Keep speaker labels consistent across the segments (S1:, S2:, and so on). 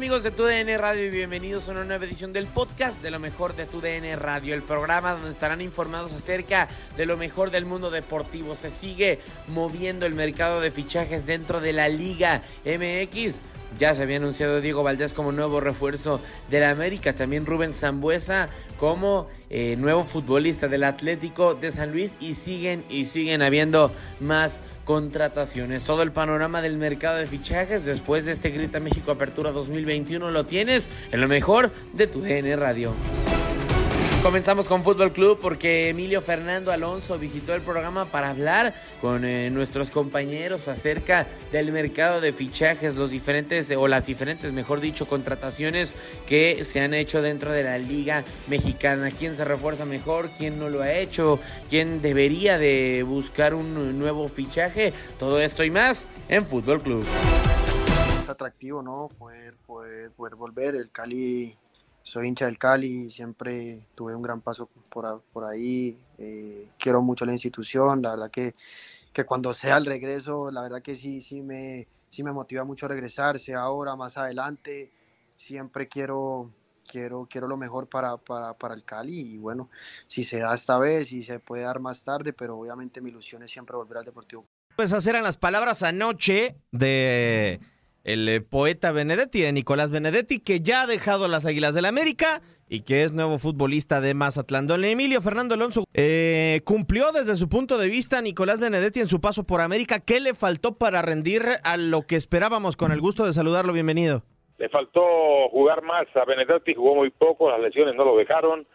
S1: Amigos de TUDN Radio y bienvenidos a una nueva edición del podcast de lo mejor de TUDN Radio, el programa donde estarán informados acerca de lo mejor del mundo deportivo. Se sigue moviendo el mercado de fichajes dentro de la Liga MX. Ya se había anunciado Diego Valdés como nuevo refuerzo de la América, también Rubén Zambuesa como eh, nuevo futbolista del Atlético de San Luis y siguen y siguen habiendo más contrataciones. Todo el panorama del mercado de fichajes después de este Grita México Apertura 2021 lo tienes en lo mejor de tu DN Radio. Comenzamos con Fútbol Club porque Emilio Fernando Alonso visitó el programa para hablar con eh, nuestros compañeros acerca del mercado de fichajes, los diferentes o las diferentes, mejor dicho, contrataciones que se han hecho dentro de la Liga Mexicana. ¿Quién se refuerza mejor? ¿Quién no lo ha hecho? ¿Quién debería de buscar un nuevo fichaje? Todo esto y más en Fútbol Club.
S2: Es atractivo, ¿no? Poder, poder, poder volver. El Cali soy hincha del Cali, siempre tuve un gran paso por, por ahí, eh, quiero mucho la institución, la verdad que, que, cuando sea el regreso, la verdad que sí, sí me, sí me motiva mucho regresar, sea ahora, más adelante, siempre quiero, quiero, quiero lo mejor para, para, para el Cali y bueno, si se da esta vez, si se puede dar más tarde, pero obviamente mi ilusión es siempre volver al Deportivo.
S3: Pues esas eran las palabras anoche de el eh, poeta Benedetti, de Nicolás Benedetti, que ya ha dejado las Águilas del la América y que es nuevo futbolista de Mazatlán. Don Emilio Fernando Alonso eh, cumplió desde su punto de vista Nicolás Benedetti en su paso por América. ¿Qué le faltó para rendir a lo que esperábamos? Con el gusto de saludarlo, bienvenido.
S4: Le faltó jugar más a Benedetti, jugó muy poco, las lesiones no lo dejaron,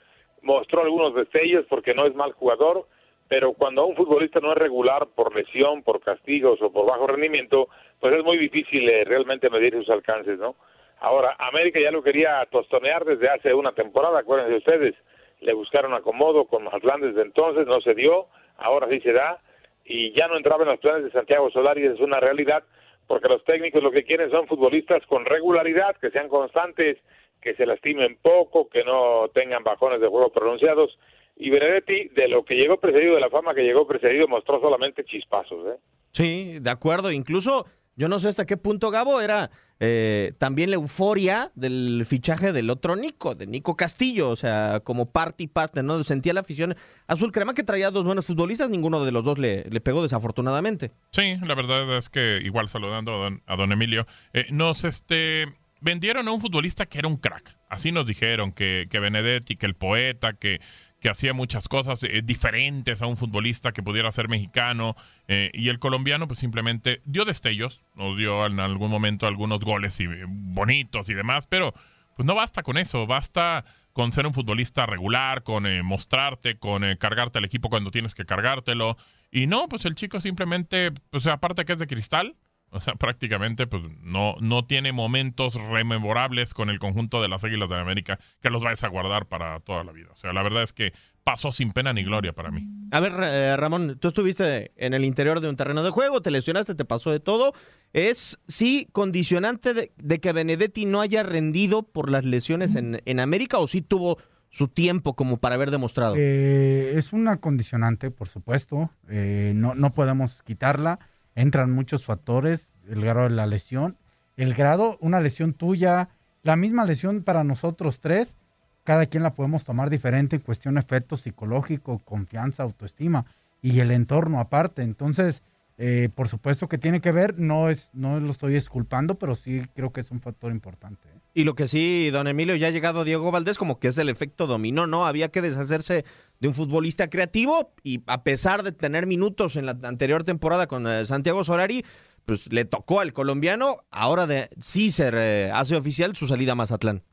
S4: mostró algunos destellos porque no es mal jugador, pero cuando un futbolista no es regular por lesión, por castigos o por bajo rendimiento, pues es muy difícil eh, realmente medir sus alcances, ¿no? Ahora, América ya lo quería tostonear desde hace una temporada, acuérdense ustedes, le buscaron acomodo con Mazatlán desde entonces, no se dio, ahora sí se da, y ya no entraba en los planes de Santiago Solari, es una realidad, porque los técnicos lo que quieren son futbolistas con regularidad, que sean constantes, que se lastimen poco, que no tengan bajones de juego pronunciados, y Benedetti, de lo que llegó precedido, de la fama que llegó precedido, mostró solamente chispazos. ¿eh?
S3: Sí, de acuerdo. Incluso, yo no sé hasta qué punto, Gabo, era eh, también la euforia del fichaje del otro Nico, de Nico Castillo, o sea, como parte y parte, ¿no? Sentía la afición azul crema que traía dos buenos futbolistas, ninguno de los dos le, le pegó desafortunadamente.
S5: Sí, la verdad es que, igual saludando a don, a don Emilio, eh, nos este vendieron a un futbolista que era un crack. Así nos dijeron que, que Benedetti, que el poeta, que, que hacía muchas cosas eh, diferentes a un futbolista que pudiera ser mexicano. eh, y el colombiano, pues simplemente dio destellos, nos dio en algún momento algunos goles y, eh, bonitos y demás, pero pues no basta con eso, basta con ser un futbolista regular, con mostrarte, con cargarte al equipo cuando tienes que cargártelo. Y no, pues el chico simplemente, pues aparte que es de cristal, o sea, prácticamente pues no, no tiene momentos rememorables con el conjunto de las Águilas de América que los vayas a guardar para toda la vida. O sea, la verdad es que pasó sin pena ni gloria para mí.
S3: A ver, eh, Ramón, tú estuviste en el interior de un terreno de juego, te lesionaste, te pasó de todo. ¿Es sí condicionante de, de que Benedetti no haya rendido por las lesiones en, en América o sí tuvo su tiempo como para haber demostrado?
S6: Eh, es una condicionante, por supuesto. Eh, no, no podemos quitarla. Entran muchos factores. El grado de la lesión. El grado, una lesión tuya, la misma lesión para nosotros tres, cada quien la podemos tomar diferente en cuestión de efecto psicológico, confianza, autoestima y el entorno aparte. Entonces, eh, por supuesto que tiene que ver, no, es, no lo estoy esculpando, pero sí creo que es un factor importante.
S3: Y lo que sí, don Emilio, ya ha llegado Diego Valdés, como que es el efecto dominó, ¿no? Había que deshacerse de un futbolista creativo y a pesar de tener minutos en la anterior temporada con eh, Santiago Solari, pues le tocó al colombiano, ahora de sí se eh, hace oficial su salida a Mazatlán.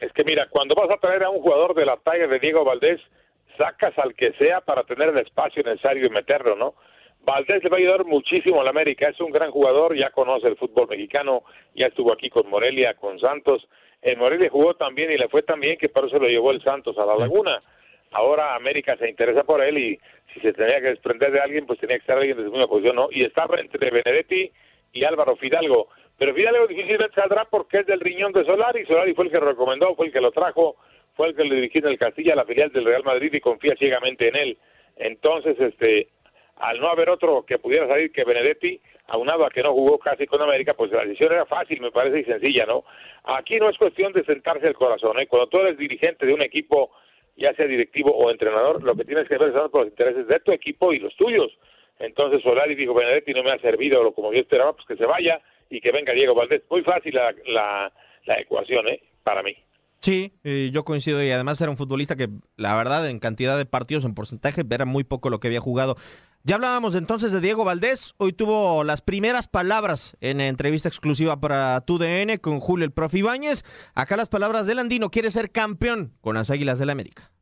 S4: Es que mira, cuando vas a traer a un jugador de la talla de Diego Valdés, sacas al que sea para tener el espacio necesario y meterlo, ¿no? Valdés le va a ayudar muchísimo a la América, es un gran jugador, ya conoce el fútbol mexicano, ya estuvo aquí con Morelia, con Santos. En Morelia jugó también y le fue tan bien que por eso lo llevó el Santos a la Laguna. Ahora América se interesa por él y si se tenía que desprender de alguien, pues tenía que estar alguien de su misma posición, ¿no? Y estaba entre Benedetti y Álvaro Fidalgo. Pero Fidalgo difícilmente saldrá porque es del riñón de Solari. Solari fue el que lo recomendó, fue el que lo trajo, fue el que le dirigió en el Castilla, la filial del Real Madrid y confía ciegamente en él. Entonces, este, al no haber otro que pudiera salir que Benedetti, aunado a que no jugó casi con América, pues la decisión era fácil, me parece, y sencilla, ¿no? Aquí no es cuestión de sentarse el corazón, ¿eh? Cuando tú eres dirigente de un equipo, ya sea directivo o entrenador, lo que tienes que ver es por los intereses de tu equipo y los tuyos. Entonces Solari dijo, Benedetti no me ha servido lo como yo esperaba, pues que se vaya y que venga Diego Valdés. Muy fácil la, la, la ecuación, ¿eh? Para mí.
S3: Sí, eh, yo coincido y además era un futbolista que la verdad en cantidad de partidos, en porcentaje, era muy poco lo que había jugado. Ya hablábamos entonces de Diego Valdés, hoy tuvo las primeras palabras en entrevista exclusiva para TUDN con Julio el Profe Ibáñez. Acá las palabras del Andino, quiere ser campeón con las Águilas del América.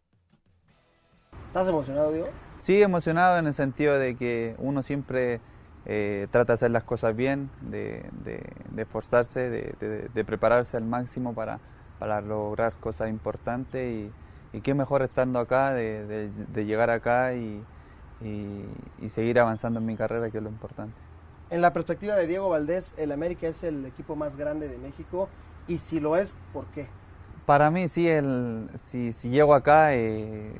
S7: ¿Estás emocionado, Diego?
S8: Sí, emocionado en el sentido de que uno siempre eh, trata de hacer las cosas bien, de, de, de esforzarse, de, de, de, prepararse al máximo para, para lograr cosas importantes y, y qué mejor estando acá, de, llegar acá y, y, y seguir avanzando en mi carrera, que es lo importante.
S7: En la perspectiva de Diego Valdés, el América es el equipo más grande de México y si lo es, ¿por qué?
S8: Para mí sí, el, si, si llego acá, eh,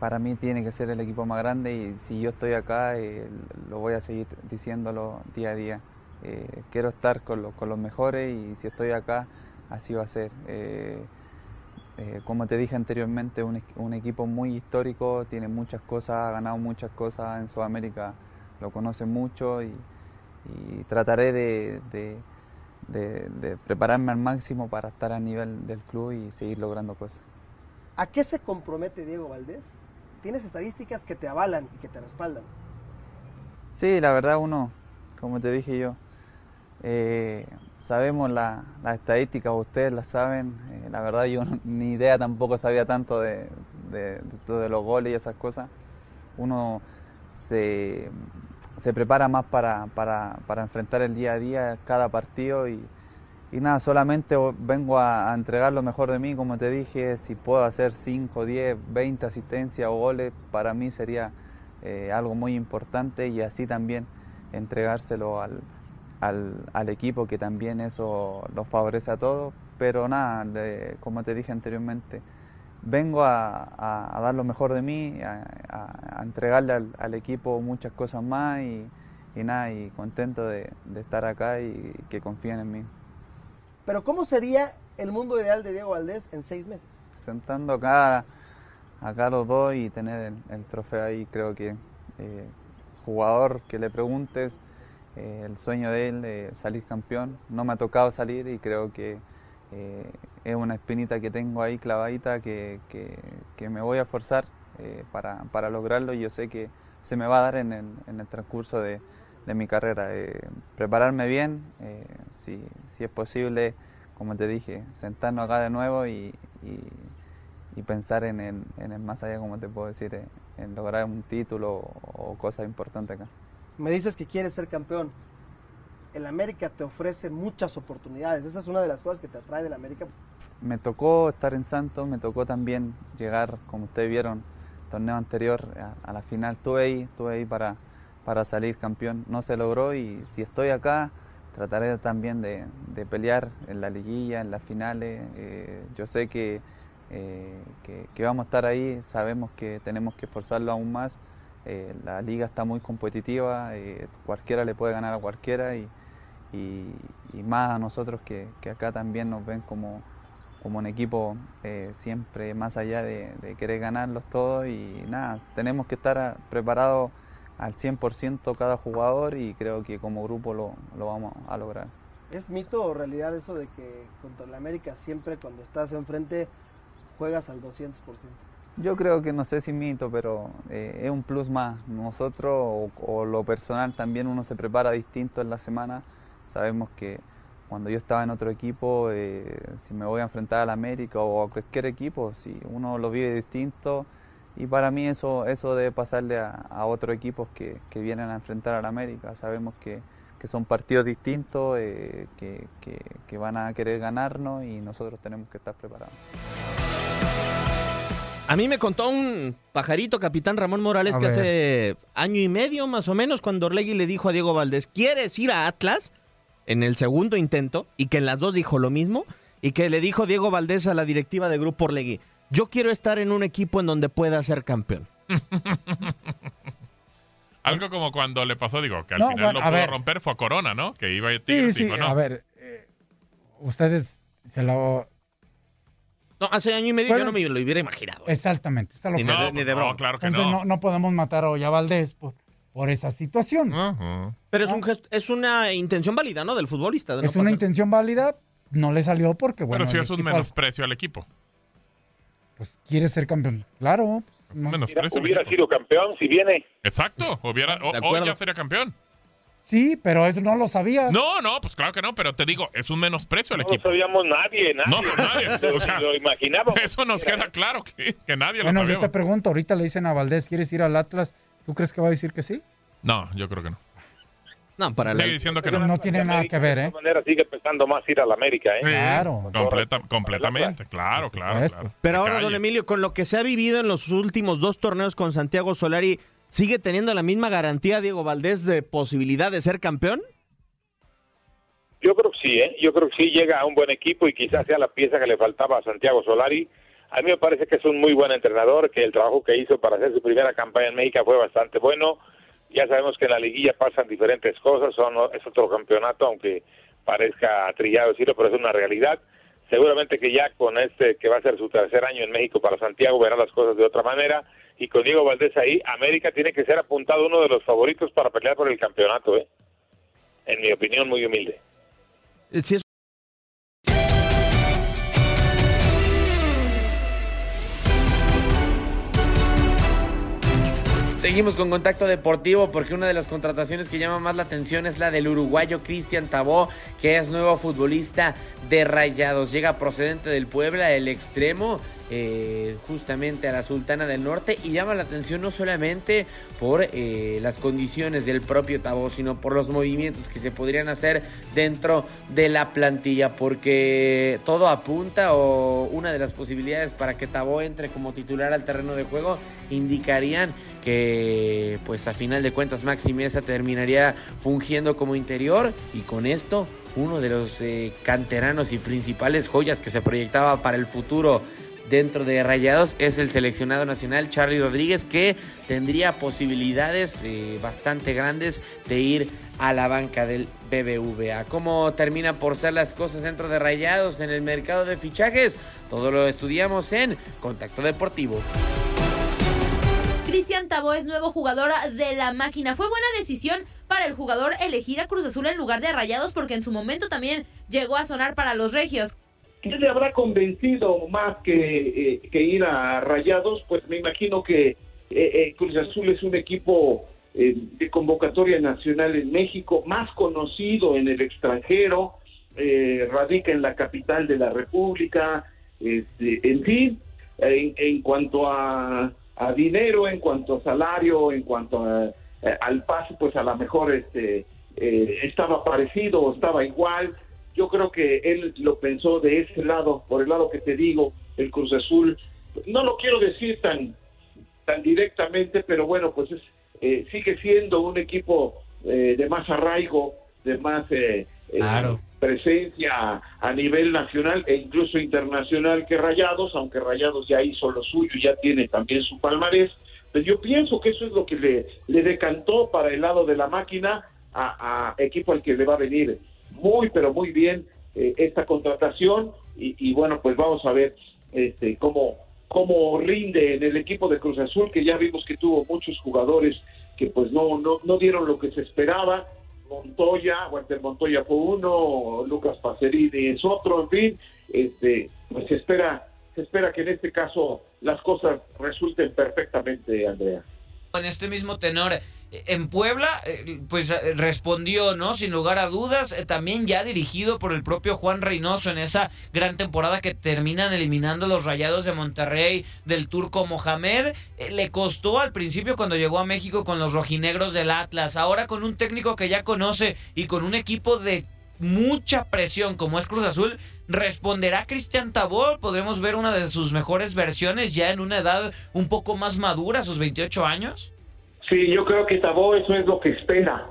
S8: para mí tiene que ser el equipo más grande y si yo estoy acá, eh, lo voy a seguir diciéndolo día a día. Eh, quiero estar con, lo, con, los mejores y si estoy acá, así va a ser. como te dije anteriormente, un, un, equipo muy histórico, tiene muchas cosas, ha ganado muchas cosas en Sudamérica, lo conoce mucho y, y trataré de, de de, de, prepararme al máximo para estar a nivel del club y seguir logrando cosas.
S7: ¿A qué se compromete Diego Valdés? Tienes estadísticas que te avalan y que te respaldan.
S8: Sí, la verdad uno, como te dije yo, eh, sabemos las la estadísticas, ustedes las saben, eh, la verdad yo ni idea tampoco sabía tanto de, de, los goles y esas cosas. Uno se, se prepara más para, para, para, enfrentar el día a día, cada partido y, nada, solamente vengo a, a, entregar lo mejor de mí, como te dije, si puedo hacer 5, 10, 20 asistencias o goles, para mí sería eh, algo muy importante y así también entregárselo al, al, al, equipo, que también eso los favorece a todos, pero nada, de, como te dije anteriormente, vengo a, a, a, dar lo mejor de mí, a, entregarle al, al, equipo muchas cosas más y, y nada, y contento de, de, estar acá y que confíen en mí.
S7: Pero ¿cómo sería el mundo ideal de Diego Valdés en seis meses?
S8: Sentando acá, acá los dos y tener el, el trofeo ahí, creo que eh, jugador que le preguntes, eh, el sueño de él, eh, salir campeón, no me ha tocado salir y creo que es una espinita que tengo ahí clavadita que, que, me voy a esforzar eh, para, para, lograrlo y yo sé que se me va a dar en el, en el transcurso de, de, mi carrera. Eh, prepararme bien, eh, si, si, es posible, como te dije, sentarnos acá de nuevo y, y, pensar en el, en el, más allá, como te puedo decir, en lograr un título o cosas importantes acá.
S7: Me dices que quieres ser campeón. El América te ofrece muchas oportunidades. Esa es una de las cosas que te atrae del América.
S8: Me tocó estar en Santos, me tocó también llegar, como ustedes vieron, torneo anterior a, la final. Estuve ahí, estuve ahí para, para salir campeón. No se logró y si estoy acá, trataré también de, de pelear en la liguilla, en las finales. Eh, yo sé que, eh, que, que, vamos a estar ahí, sabemos que tenemos que esforzarlo aún más. Eh, la liga está muy competitiva, cualquiera le puede ganar a cualquiera y, más a nosotros que, acá también nos ven como, como un equipo eh, siempre más allá de, de, querer ganarlos todos y nada, tenemos que estar preparados al 100% cada jugador y creo que como grupo lo, lo, vamos a lograr.
S7: ¿Es mito o realidad eso de que contra el América siempre cuando estás enfrente juegas al 200%?
S8: Yo creo que no sé si mito, pero eh, es un plus más. Nosotros o, lo personal también uno se prepara distinto en la semana. Sabemos que cuando yo estaba en otro equipo, eh, si me voy a enfrentar al América o a cualquier equipo, si uno lo vive distinto. Y para mí eso, eso debe pasarle a, a otros equipos que, que, vienen a enfrentar al América. Sabemos que, que son partidos distintos, eh, que, que van a querer ganarnos y nosotros tenemos que estar preparados.
S3: A mí me contó un pajarito, capitán Ramón Morales, a que ver. hace año y medio más o menos, cuando Orlegui le dijo a Diego Valdés, ¿quieres ir a Atlas? En el segundo intento, y que en las dos dijo lo mismo, y que le dijo Diego Valdés a la directiva de Grupo Orlegui, yo quiero estar en un equipo en donde pueda ser campeón.
S5: Algo como cuando le pasó, digo, que al no, final bueno, lo pudo ver. romper fue a Corona, ¿no? Que iba a
S6: Tigres sí, sí. ¿no? A ver, eh, ustedes se lo
S3: no, hace año y medio yo no me lo hubiera imaginado.
S6: Exactamente.
S3: Ni, no, ni, de broma.
S5: No, claro que
S6: Entonces,
S5: no.
S6: no. no. podemos matar a Olla Valdés por, por esa situación.
S5: Uh -huh.
S3: Pero es, un gesto, es una intención válida, ¿no? Del futbolista. De
S6: es una intención válida, no le salió porque, bueno.
S5: Pero si es un menosprecio al equipo.
S6: Pues quiere ser campeón. Claro.
S4: No. Menosprecio hubiera sido campeón si viene.
S5: Exacto. Hubiera, o, hoy ya sería campeón.
S6: Sí, pero eso no lo sabía.
S5: No, no, pues claro que no, pero te digo, es un menosprecio al
S4: no
S5: equipo.
S4: No sabíamos nadie, nadie.
S5: No, nadie. O sea,
S4: lo imaginábamos.
S5: Eso nos queda claro que, que nadie
S6: bueno,
S5: lo sabía.
S6: yo te pregunto, ahorita le dicen a Valdés, ¿quieres ir al Atlas? ¿Tú crees que va a decir que sí?
S5: No, yo creo que no.
S3: No, para
S5: Sigue la... diciendo que no.
S6: No tiene América, nada que ver, ¿eh?
S4: De manera sigue pensando más ir a la América, ¿eh?
S6: Claro.
S5: Completa, completamente, claro, claro, claro.
S3: Pero ahora, don Emilio, con lo que se ha vivido en los últimos dos torneos con Santiago Solari, ¿sigue teniendo la misma garantía Diego Valdés de posibilidad de ser campeón?
S4: Yo creo que sí, ¿eh? yo creo que sí llega a un buen equipo y quizás sea la pieza que le faltaba a Santiago Solari. A mí me parece que es un muy buen entrenador, que el trabajo que hizo para hacer su primera campaña en México fue bastante bueno. Ya sabemos que en la liguilla pasan diferentes cosas, son, es otro campeonato, aunque parezca trillado decirlo, pero es una realidad. Seguramente que ya con este, que va a ser su tercer año en México para Santiago, verá las cosas de otra manera. Y con Diego Valdés ahí, América tiene que ser apuntado uno de los favoritos para pelear por el campeonato, ¿eh? En mi opinión, muy humilde.
S3: Si es Seguimos con contacto deportivo porque una de las contrataciones que llama más la atención es la del uruguayo Cristian Tabó, que es nuevo futbolista de Rayados. Llega procedente del Puebla, el extremo, eh, justamente a la Sultana del Norte y llama la atención no solamente por eh, las condiciones del propio Tabó, sino por los movimientos que se podrían hacer dentro de la plantilla, porque todo apunta o una de las posibilidades para que Tabó entre como titular al terreno de juego indicarían que pues a final de cuentas Maxi Mesa terminaría fungiendo como interior y con esto uno de los eh, canteranos y principales joyas que se proyectaba para el futuro dentro de Rayados es el seleccionado nacional Charlie Rodríguez que tendría posibilidades eh, bastante grandes de ir a la banca del BBVA. ¿Cómo termina por ser las cosas dentro de Rayados en el mercado de fichajes? Todo lo estudiamos en Contacto Deportivo.
S9: Cristian Tabó es nuevo jugador de la máquina. Fue buena decisión para el jugador elegir a Cruz Azul en lugar de Rayados porque en su momento también llegó a sonar para los regios.
S10: ¿Qué le habrá convencido más que, que ir a Rayados? Pues me imagino que Cruz Azul es un equipo de convocatoria nacional en México, más conocido en el extranjero, radica en la capital de la República, este, en fin, en, cuanto a, dinero, en cuanto a salario, en cuanto al pase, pues a lo mejor este, estaba parecido o estaba igual. Yo creo que él lo pensó de ese lado, por el lado que te digo, el Cruz Azul. No lo quiero decir tan, tan directamente, pero bueno, pues es, eh, sigue siendo un equipo eh, de más arraigo, de más eh, presencia a nivel nacional e incluso internacional que Rayados, aunque Rayados ya hizo lo suyo, ya tiene también su palmarés. Pero yo pienso que eso es lo que le, le decantó para el lado de la máquina a, equipo al que le va a venir muy, pero muy bien esta contratación. Y, y, bueno, pues vamos a ver este, cómo, cómo rinde en el equipo de Cruz Azul, que ya vimos que tuvo muchos jugadores que pues no, no, no dieron lo que se esperaba. Montoya, Walter Montoya fue uno, Lucas Pacerini es otro, en fin, este, pues se espera, se espera que en este caso las cosas resulten perfectamente, Andrea
S11: en este mismo tenor. En Puebla, eh, pues eh, respondió, ¿no? Sin lugar a dudas, eh, también ya dirigido por el propio Juan Reynoso en esa gran temporada que terminan eliminando los rayados de Monterrey del turco Mohamed. le costó al principio cuando llegó a México con los rojinegros del Atlas. Ahora con un técnico que ya conoce y con un equipo de mucha presión como es Cruz Azul, ¿responderá Cristian Tabor? ¿Podremos ver una de sus mejores versiones ya en una edad un poco más madura, sus 28 años?
S10: Sí, yo creo que Tabó eso es lo que espera,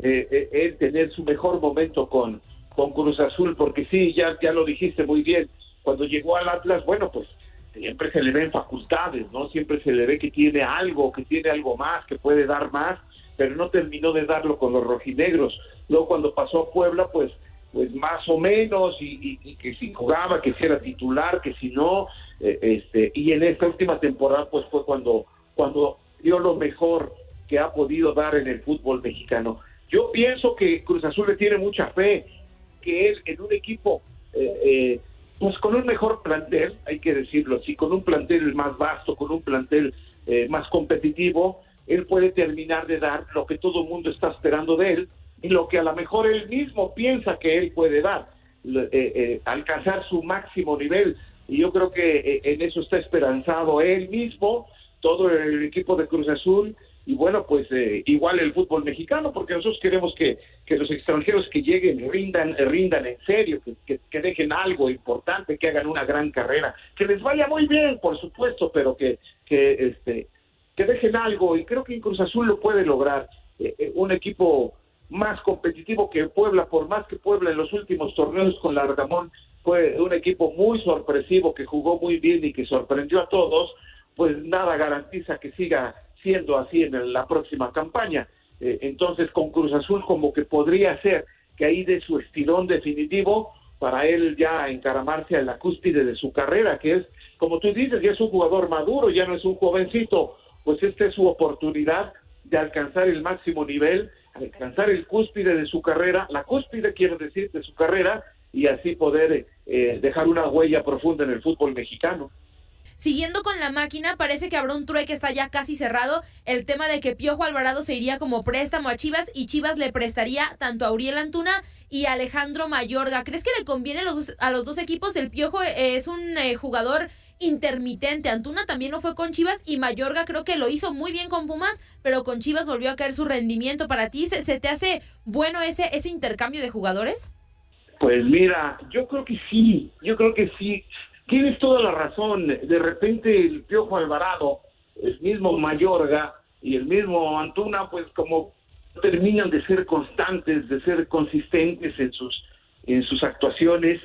S10: eh, eh, él tener su mejor momento con, con Cruz Azul, porque sí, ya, ya lo dijiste muy bien, cuando llegó al Atlas, bueno, pues siempre se le ven facultades, ¿no? Siempre se le ve que tiene algo, que tiene algo más, que puede dar más, pero no terminó de darlo con los rojinegros. Luego cuando pasó a Puebla, pues pues más o menos, y, que si jugaba, que si era titular, que si no, eh, este, y en esta última temporada pues fue cuando, cuando dio lo mejor que ha podido dar en el fútbol mexicano. Yo pienso que Cruz Azul le tiene mucha fe, que él en un equipo, eh, eh, pues con un mejor plantel, hay que decirlo así, con un plantel más vasto, con un plantel más competitivo, él puede terminar de dar lo que todo el mundo está esperando de él, y lo que a lo mejor él mismo piensa que él puede dar, eh, eh, alcanzar su máximo nivel. Y yo creo que eh, en eso está esperanzado él mismo, todo el equipo de Cruz Azul y bueno, pues igual el fútbol mexicano, porque nosotros queremos que, que los extranjeros que lleguen rindan, rindan en serio, que, que, dejen algo importante, que hagan una gran carrera, que les vaya muy bien, por supuesto, pero que, que, este, que dejen algo y creo que en Cruz Azul lo puede lograr. un equipo más competitivo que Puebla, por más que Puebla en los últimos torneos con Largamón fue un equipo muy sorpresivo que jugó muy bien y que sorprendió a todos, pues nada garantiza que siga siendo así en la próxima campaña. Eh, entonces con Cruz Azul como que podría ser que ahí de su estirón definitivo para él ya encaramarse a la cúspide de su carrera, que es, como tú dices, ya es un jugador maduro, ya no es un jovencito, pues esta es su oportunidad de alcanzar el máximo nivel alcanzar el cúspide de su carrera, la cúspide quiere decir de su carrera, y así poder eh, dejar una huella profunda en el fútbol mexicano.
S9: Siguiendo con la máquina, parece que habrá un trueque que está ya casi cerrado. El tema de que Piojo Alvarado se iría como préstamo a Chivas y Chivas le prestaría tanto a Uriel Antuna y Alejandro Mayorga. ¿Crees que le conviene a los, a los dos equipos? El Piojo es un eh, jugador intermitente. Antuna también no fue con Chivas y Mayorga creo que lo hizo muy bien con Pumas, pero con Chivas volvió a caer su rendimiento. ¿Para ti se, te hace bueno ese, ese intercambio de jugadores?
S10: Pues mira, yo creo que sí, yo creo que sí. Tienes toda la razón. De repente el Piojo Alvarado, el mismo Mayorga y el mismo Antuna, pues como terminan de ser constantes, de ser consistentes en sus en sus actuaciones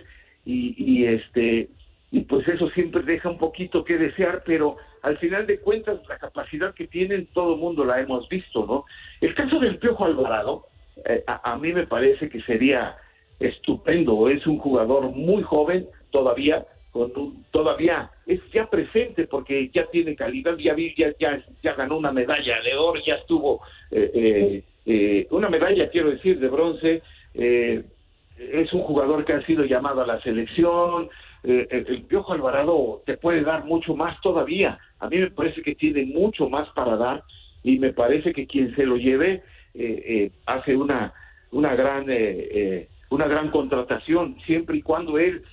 S10: y, este y pues eso siempre deja un poquito que desear, pero al final de cuentas la capacidad que tienen todo el mundo la hemos visto, ¿no? El caso del Piojo Alvarado, eh, a, mí me parece que sería estupendo, es un jugador muy joven todavía, con todavía es ya presente porque ya tiene calidad, ya, ya, ya, ya ganó una medalla de oro, ya estuvo, eh, eh, una medalla quiero decir de bronce, es un jugador que ha sido llamado a la selección, eh, el, Piojo Alvarado te puede dar mucho más todavía. A mí me parece que tiene mucho más para dar y me parece que quien se lo lleve eh, eh, hace una una gran eh, eh, una gran contratación siempre y cuando él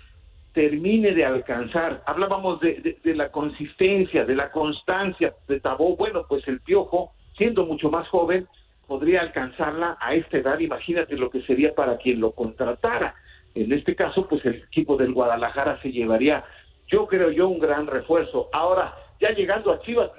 S10: termine de alcanzar. Hablábamos de, de- de la consistencia, de la constancia de Tabó. Bueno, pues el Piojo, siendo mucho más joven, podría alcanzarla a esta edad. Imagínate lo que sería para quien lo contratara. En este caso, pues el equipo del Guadalajara se llevaría, yo creo yo, un gran refuerzo. Ahora, ya llegando a Chivas,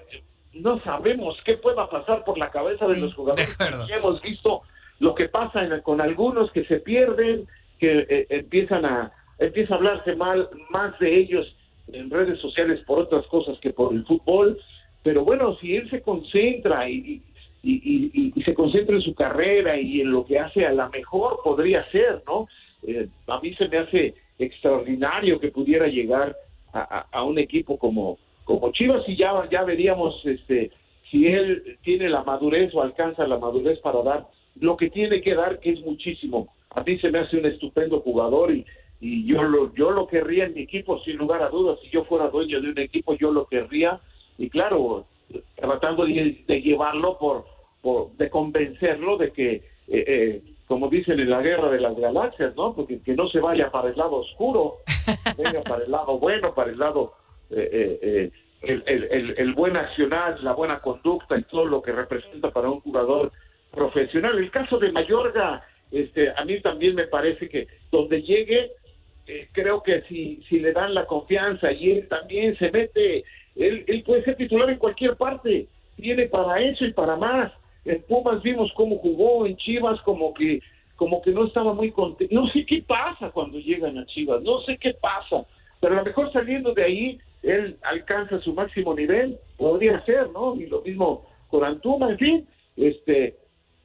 S10: no sabemos qué pueda pasar por la cabeza de los jugadores. Ya hemos visto lo que pasa en- con algunos que se pierden, que eh, empiezan a empieza a hablarse mal más de ellos en redes sociales por otras cosas que por el fútbol. Pero bueno, si él se concentra y, y, se concentra en su carrera y en lo que hace a la mejor podría ser, ¿no? Eh, a mí se me hace extraordinario que pudiera llegar a un equipo como, como Chivas y ya, ya veríamos este, si él tiene la madurez o alcanza la madurez para dar lo que tiene que dar, que es muchísimo. A mí se me hace un estupendo jugador y, y yo lo yo lo querría en mi equipo sin lugar a dudas. Si yo fuera dueño de un equipo, yo lo querría y claro, tratando de, de llevarlo por, por de convencerlo de que eh, eh, como dicen en la guerra de las galaxias, ¿no? Porque que no se vaya para el lado oscuro, venga para el lado bueno, para el lado eh, eh, eh, el, el, el, el buen accionar, la buena conducta y todo lo que representa para un jugador profesional. El caso de Mayorga, este, a mí también me parece que donde llegue, eh, creo que si, si le dan la confianza y él también se mete, él, él puede ser titular en cualquier parte, tiene para eso y para más. En Pumas vimos cómo jugó, en Chivas como que como que no estaba muy contento. No sé qué pasa cuando llegan a Chivas, no sé qué pasa, pero a lo mejor saliendo de ahí, él alcanza su máximo nivel, podría ser, ¿no? Y lo mismo con Antuna, en fin, este,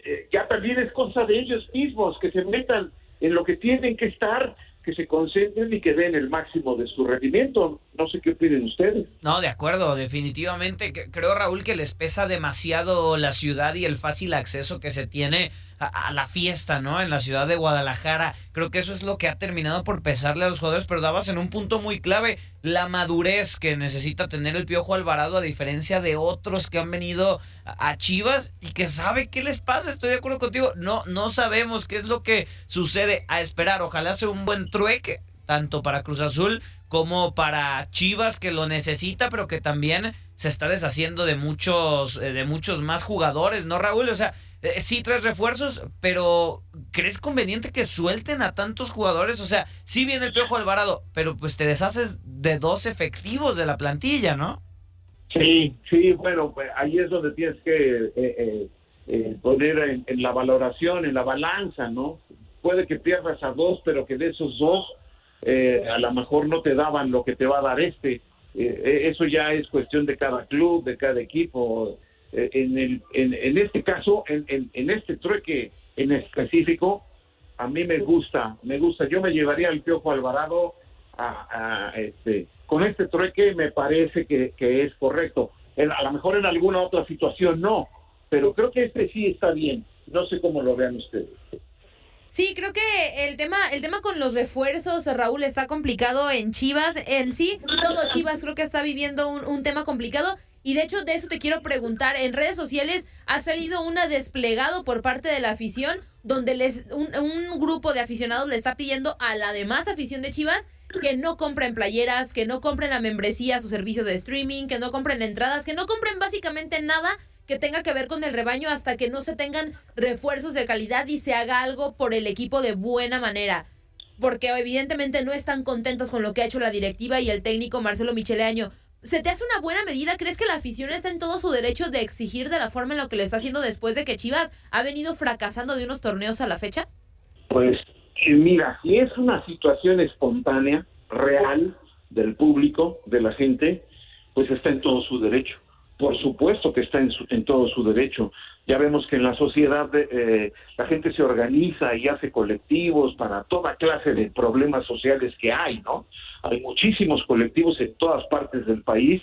S10: eh, ya también es cosa de ellos mismos que se metan en lo que tienen que estar, que se concentren y que den el máximo de su rendimiento. No sé qué opinen ustedes.
S11: No, de acuerdo, definitivamente. Creo, Raúl, que les pesa demasiado la ciudad y el fácil acceso que se tiene a, la fiesta, ¿no? En la ciudad de Guadalajara. Creo que eso es lo que ha terminado por pesarle a los jugadores, pero dabas en un punto muy clave, la madurez que necesita tener el Piojo Alvarado, a diferencia de otros que han venido a Chivas y que sabe qué les pasa. Estoy de acuerdo contigo. No, no sabemos qué es lo que sucede. A esperar, ojalá sea un buen trueque tanto para Cruz Azul como para Chivas que lo necesita, pero que también se está deshaciendo de muchos, eh, de muchos más jugadores, ¿no, Raúl? O sea, eh, sí tres refuerzos, pero ¿crees conveniente que suelten a tantos jugadores? O sea, sí viene el Piojo Alvarado, pero pues te deshaces de dos efectivos de la plantilla, ¿no?
S10: Sí, sí, bueno, pues ahí es donde tienes que eh, eh, eh, poner en, en la valoración, en la balanza, ¿no? Puede que pierdas a dos, pero que de esos dos eh, a lo mejor no te daban lo que te va a dar este. Eh, eh, eso ya es cuestión de cada club, de cada equipo. Eh, en, el, en, en este caso, en, en, en este trueque en específico, a mí me gusta, me gusta. Yo me llevaría al Piojo Alvarado a, a, este, con este trueque me parece que, que es correcto. A lo mejor en alguna otra situación no, pero creo que este sí está bien. No sé cómo lo vean ustedes.
S9: Sí, creo que el tema, el tema con los refuerzos, Raúl, está complicado en Chivas. En sí, todo Chivas creo que está viviendo un, un tema complicado. Y de hecho, de eso te quiero preguntar. En redes sociales ha salido una desplegado por parte de la afición, donde les, un, un grupo de aficionados le está pidiendo a la demás afición de Chivas que no compren playeras, que no compren la membresía, su servicio de streaming, que no compren entradas, que no compren básicamente nada que tenga que ver con el rebaño hasta que no se tengan refuerzos de calidad y se haga algo por el equipo de buena manera. Porque evidentemente no están contentos con lo que ha hecho la directiva y el técnico Marcelo Micheleaño. ¿Se te hace una buena medida? ¿Crees que la afición está en todo su derecho de exigir de la forma en la que lo está haciendo después de que Chivas ha venido fracasando de unos torneos a la fecha?
S10: Pues eh, mira, si es una situación espontánea, real, del público, de la gente, pues está en todo su derecho. Por supuesto que está en, su- en todo su derecho. Ya vemos que en la sociedad eh, la gente se organiza y hace colectivos para toda clase de problemas sociales que hay, ¿no? Hay muchísimos colectivos en todas partes del país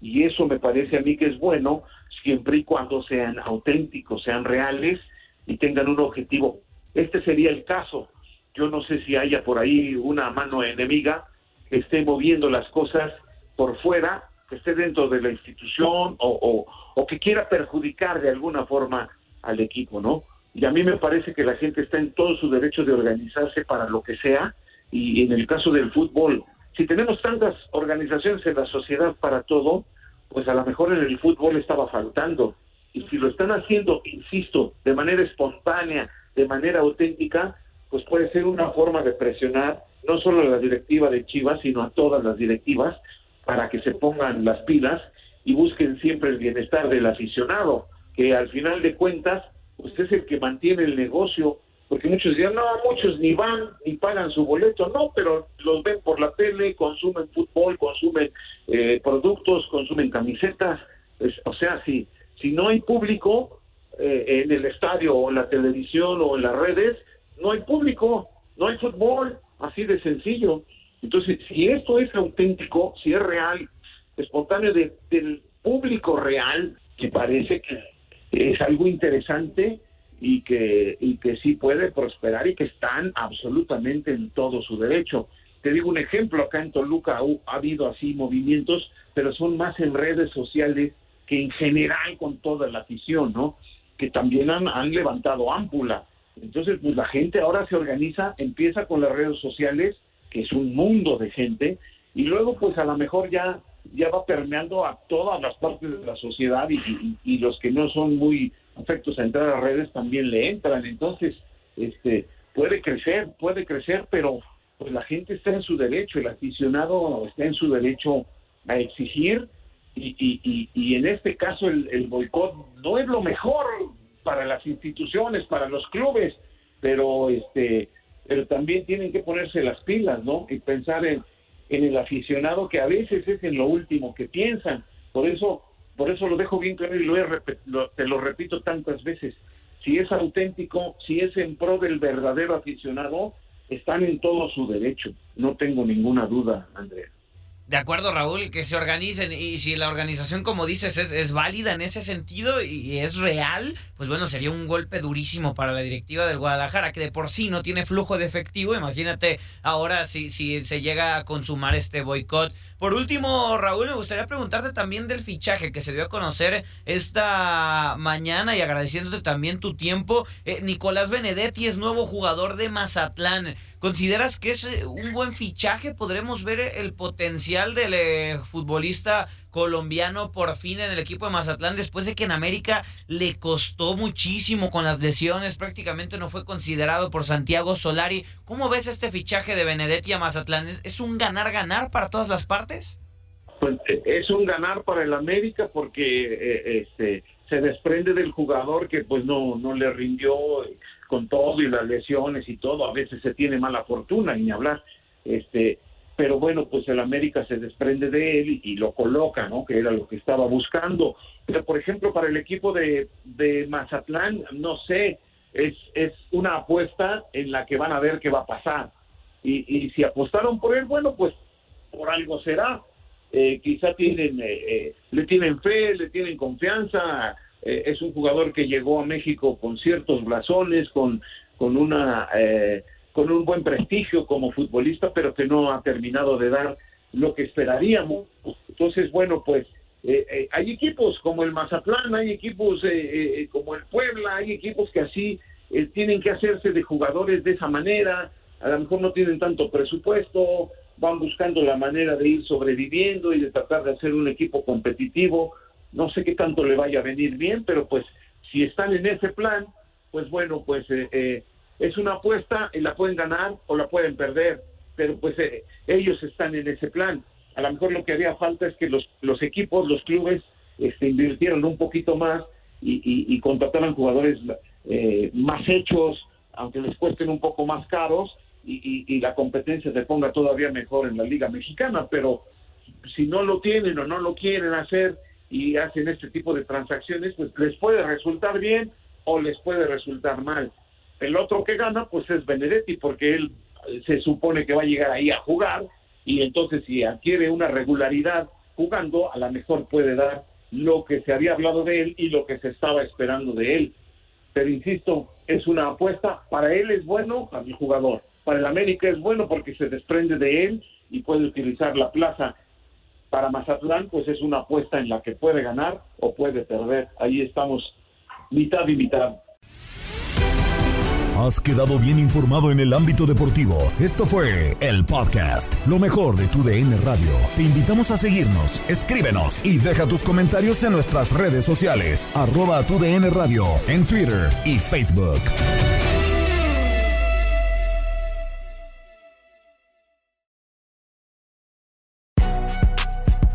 S10: y eso me parece a mí que es bueno siempre y cuando sean auténticos, sean reales y tengan un objetivo. Este sería el caso. Yo no sé si haya por ahí una mano enemiga que esté moviendo las cosas por fuera, que esté dentro de la institución o, o, o que quiera perjudicar de alguna forma al equipo, ¿no? Y a mí me parece que la gente está en todo su derecho de organizarse para lo que sea, y en el caso del fútbol, si tenemos tantas organizaciones en la sociedad para todo, pues a lo mejor en el fútbol estaba faltando. Y si lo están haciendo, insisto, de manera espontánea, de manera auténtica, pues puede ser una forma de presionar no solo a la directiva de Chivas, sino a todas las directivas para que se pongan las pilas y busquen siempre el bienestar del aficionado, que al final de cuentas, pues es el que mantiene el negocio, porque muchos dirán, no, muchos ni van ni pagan su boleto, no, pero los ven por la tele, consumen fútbol, consumen eh, productos, consumen camisetas, o sea, si, si no hay público eh, en el estadio o en la televisión o en las redes, no hay público, no hay fútbol, así de sencillo. Entonces, si esto es auténtico, si es real, espontáneo de- del público real, que parece que es algo interesante y que, y que sí puede prosperar y que están absolutamente en todo su derecho. Te digo un ejemplo, acá en Toluca ha, ha habido así movimientos, pero son más en redes sociales que en general con toda la afición, ¿no? Que también han, han levantado ámpula. Entonces, pues la gente ahora se organiza, empieza con las redes sociales, que es un mundo de gente, y luego pues a lo mejor ya, ya va permeando a todas las partes de la sociedad y, los que no son muy afectos a entrar a redes también le entran. Entonces, este puede crecer, puede crecer, pero pues la gente está en su derecho, el aficionado está en su derecho a exigir y, y, y, y en este caso el, el boicot no es lo mejor para las instituciones, para los clubes, pero este pero también tienen que ponerse las pilas, ¿no? Y pensar en, en el aficionado que a veces es en lo último que piensan. Por eso por eso lo dejo bien claro y lo he lo- te lo repito tantas veces. Si es auténtico, si es en pro del verdadero aficionado, están en todo su derecho. No tengo ninguna duda, Andrea.
S11: De acuerdo, Raúl, que se organicen y si la organización, como dices, es, es válida en ese sentido y es real, pues bueno, sería un golpe durísimo para la directiva del Guadalajara, que de por sí no tiene flujo de efectivo. Imagínate ahora si, si se llega a consumar este boicot. Por último, Raúl, me gustaría preguntarte también del fichaje que se dio a conocer esta mañana y agradeciéndote también tu tiempo. Eh, Nicolás Benedetti es nuevo jugador de Mazatlán. ¿Consideras que es eh, un buen fichaje? ¿Podremos ver el potencial del eh, futbolista colombiano por fin en el equipo de Mazatlán después de que en América le costó muchísimo con las lesiones? Prácticamente no fue considerado por Santiago Solari. ¿Cómo ves este fichaje de Benedetti a Mazatlán? ¿Es, un ganar-ganar para todas las partes?
S10: Pues, eh, es un ganar para el América porque eh, este, se desprende del jugador que pues no, no le rindió eh, con todo y las lesiones y todo. A veces se tiene mala fortuna, ni hablar. Este, pero bueno, pues el América se desprende de él y, y lo coloca, ¿no? Que era lo que estaba buscando. Pero por ejemplo, para el equipo de, de Mazatlán, no sé, es, es una apuesta en la que van a ver qué va a pasar. Y, y si apostaron por él, bueno, pues por algo será. Eh, quizá tienen, eh, eh, le tienen fe, le tienen confianza. Eh, es un jugador que llegó a México con ciertos blasones, con, con una eh, con un buen prestigio como futbolista, pero que no ha terminado de dar lo que esperaríamos. Entonces, bueno, pues eh, eh, hay equipos como el Mazatlán, hay equipos eh, eh, como el Puebla, hay equipos que así tienen que hacerse de jugadores de esa manera, a lo mejor no tienen tanto presupuesto, van buscando la manera de ir sobreviviendo y de tratar de hacer un equipo competitivo. No sé qué tanto le vaya a venir bien, pero pues si están en ese plan, pues bueno, pues eh, eh, es una apuesta y la pueden ganar o la pueden perder, pero pues eh, ellos están en ese plan. A lo mejor lo que haría falta es que los, los equipos, los clubes, este, invirtieran un poquito más y, y, y contrataran jugadores eh, más hechos, aunque les cuesten un poco más caros, y, y, y la competencia se ponga todavía mejor en la Liga Mexicana, pero si no lo tienen o no lo quieren hacer y hacen este tipo de transacciones, pues les puede resultar bien o les puede resultar mal. El otro que gana, pues es Benedetti, porque él eh, se supone que va a llegar ahí a jugar y entonces si adquiere una regularidad jugando, a lo mejor puede dar lo que se había hablado de él y lo que se estaba esperando de él. Pero insisto, es una apuesta, para él es bueno, para el jugador. para el América es bueno porque se desprende de él y puede utilizar la plaza. Para Mazatlán, pues es una apuesta en la que puede ganar o puede perder. Ahí estamos mitad y mitad.
S12: Has quedado bien informado en el ámbito deportivo. Esto fue el podcast, lo mejor de tu DN Radio. Te invitamos a seguirnos, escríbenos y deja tus comentarios en nuestras redes sociales, arroba tu DN Radio, en Twitter y Facebook.